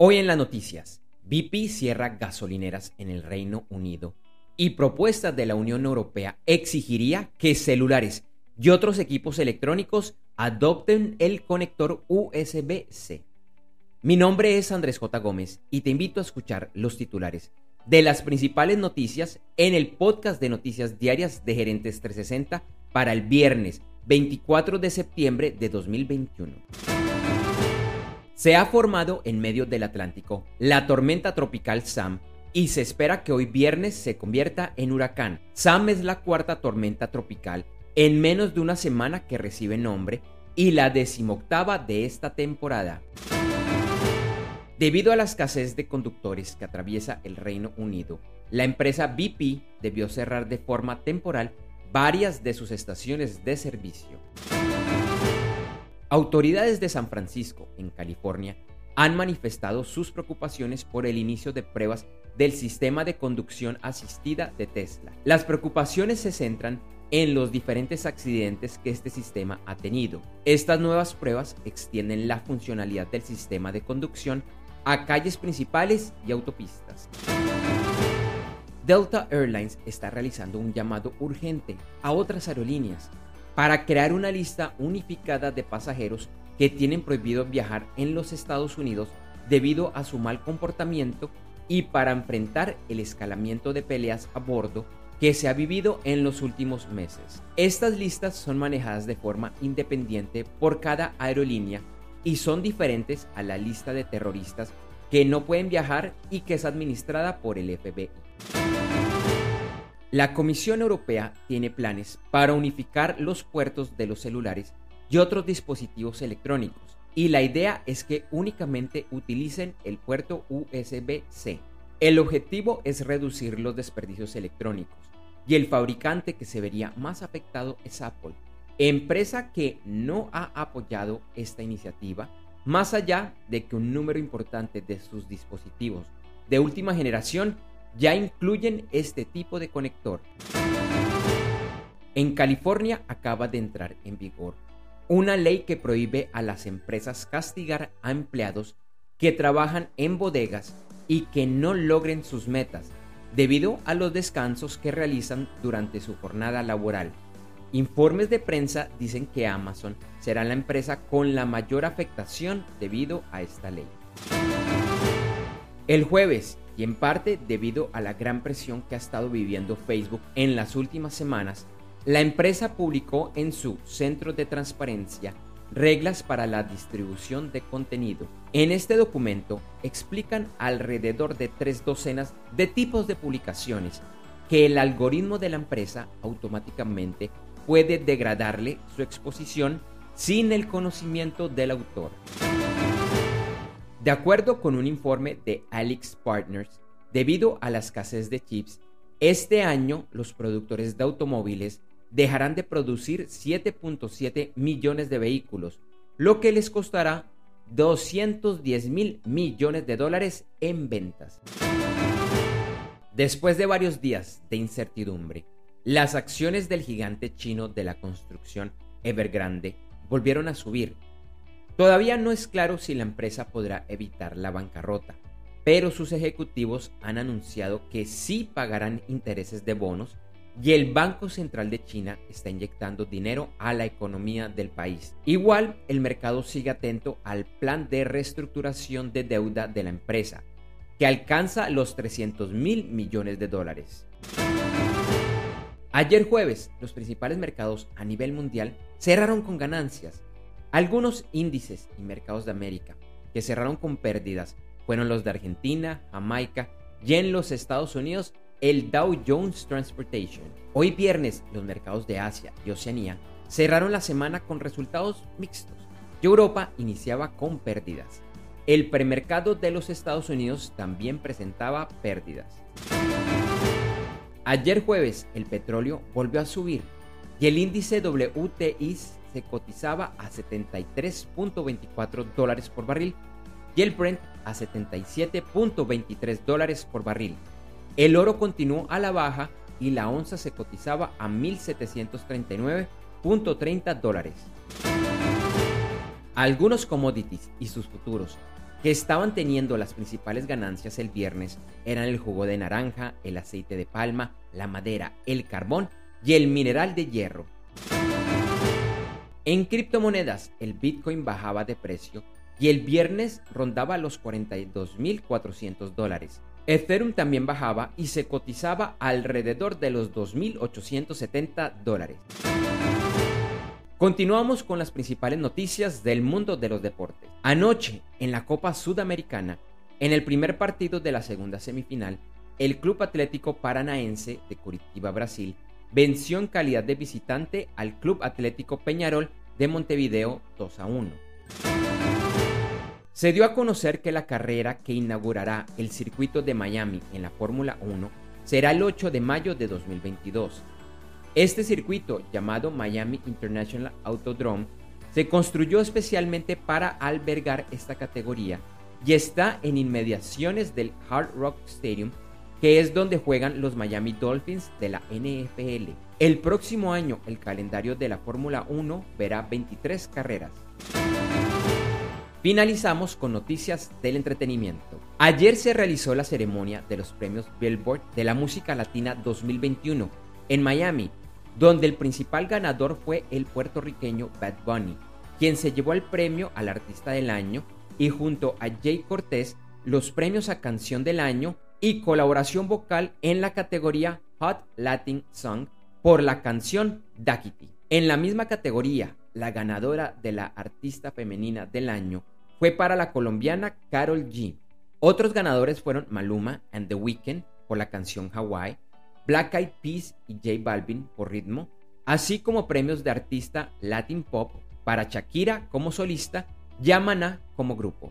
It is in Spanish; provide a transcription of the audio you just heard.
Hoy en las noticias, BP cierra gasolineras en el Reino Unido y propuestas de la Unión Europea exigiría que celulares y otros equipos electrónicos adopten el conector USB-C. Mi nombre es Andrés J. Gómez y te invito a escuchar los titulares de las principales noticias en el podcast de noticias diarias de Gerentes 360 para el viernes 24 de septiembre de 2021. Se ha formado en medio del Atlántico la tormenta tropical Sam y se espera que hoy viernes se convierta en huracán. Sam es la cuarta tormenta tropical en menos de una semana que recibe nombre y la decimoctava de esta temporada. Debido a la escasez de conductores que atraviesa el Reino Unido, la empresa BP debió cerrar de forma temporal varias de sus estaciones de servicio. Autoridades de San Francisco, en California, han manifestado sus preocupaciones por el inicio de pruebas del sistema de conducción asistida de Tesla. Las preocupaciones se centran en los diferentes accidentes que este sistema ha tenido. Estas nuevas pruebas extienden la funcionalidad del sistema de conducción a calles principales y autopistas. Delta Airlines está realizando un llamado urgente a otras aerolíneas para crear una lista unificada de pasajeros que tienen prohibido viajar en los Estados Unidos debido a su mal comportamiento y para enfrentar el escalamiento de peleas a bordo que se ha vivido en los últimos meses. Estas listas son manejadas de forma independiente por cada aerolínea y son diferentes a la lista de terroristas que no pueden viajar y que es administrada por el FBI. La Comisión Europea tiene planes para unificar los puertos de los celulares y otros dispositivos electrónicos y la idea es que únicamente utilicen el puerto USB-C. El objetivo es reducir los desperdicios electrónicos y el fabricante que se vería más afectado es Apple, empresa que no ha apoyado esta iniciativa más allá de que un número importante de sus dispositivos de última generación ya incluyen este tipo de conector. En California acaba de entrar en vigor una ley que prohíbe a las empresas castigar a empleados que trabajan en bodegas y que no logren sus metas debido a los descansos que realizan durante su jornada laboral. Informes de prensa dicen que Amazon será la empresa con la mayor afectación debido a esta ley. El jueves, y en parte debido a la gran presión que ha estado viviendo Facebook en las últimas semanas, la empresa publicó en su centro de transparencia reglas para la distribución de contenido. En este documento explican alrededor de tres docenas de tipos de publicaciones que el algoritmo de la empresa automáticamente puede degradarle su exposición sin el conocimiento del autor. De acuerdo con un informe de Alex Partners, debido a la escasez de chips, este año los productores de automóviles dejarán de producir 7.7 millones de vehículos, lo que les costará 210 mil millones de dólares en ventas. Después de varios días de incertidumbre, las acciones del gigante chino de la construcción Evergrande volvieron a subir Todavía no es claro si la empresa podrá evitar la bancarrota, pero sus ejecutivos han anunciado que sí pagarán intereses de bonos y el Banco Central de China está inyectando dinero a la economía del país. Igual, el mercado sigue atento al plan de reestructuración de deuda de la empresa, que alcanza los 300 mil millones de dólares. Ayer jueves, los principales mercados a nivel mundial cerraron con ganancias, algunos índices y mercados de América que cerraron con pérdidas fueron los de Argentina, Jamaica y en los Estados Unidos el Dow Jones Transportation. Hoy viernes los mercados de Asia y Oceanía cerraron la semana con resultados mixtos y Europa iniciaba con pérdidas. El premercado de los Estados Unidos también presentaba pérdidas. Ayer jueves el petróleo volvió a subir y el índice WTI se cotizaba a 73.24 dólares por barril y el Brent a 77.23 dólares por barril. El oro continuó a la baja y la onza se cotizaba a 1.739.30 dólares. Algunos commodities y sus futuros que estaban teniendo las principales ganancias el viernes eran el jugo de naranja, el aceite de palma, la madera, el carbón y el mineral de hierro. En criptomonedas, el Bitcoin bajaba de precio y el viernes rondaba los 42.400 dólares. Ethereum también bajaba y se cotizaba alrededor de los 2.870 dólares. Continuamos con las principales noticias del mundo de los deportes. Anoche, en la Copa Sudamericana, en el primer partido de la segunda semifinal, el Club Atlético Paranaense de Curitiba, Brasil, venció en calidad de visitante al Club Atlético Peñarol de Montevideo 2 a 1. Se dio a conocer que la carrera que inaugurará el circuito de Miami en la Fórmula 1 será el 8 de mayo de 2022 este circuito, llamado Miami International Autodrome, se construyó especialmente para albergar esta categoría y está en inmediaciones del Hard Rock Stadium, que es donde juegan los Miami Dolphins de la NFL. El próximo año el calendario de la Fórmula 1 verá 23 carreras. Finalizamos con noticias del entretenimiento. Ayer se realizó la ceremonia de los premios Billboard de la música latina 2021 en Miami, donde el principal ganador fue el puertorriqueño Bad Bunny, quien se llevó el premio al artista del año y junto a Jay Cortés los premios a canción del año y colaboración vocal en la categoría Hot Latin Song por la canción Dakiti. En la misma categoría, la ganadora de la artista femenina del año fue para la colombiana Carol G. Otros ganadores fueron Maluma and The Weeknd por la canción Hawaii, Black Eyed Peas y J Balvin por ritmo, así como premios de artista Latin Pop para Shakira como solista y Amana como grupo.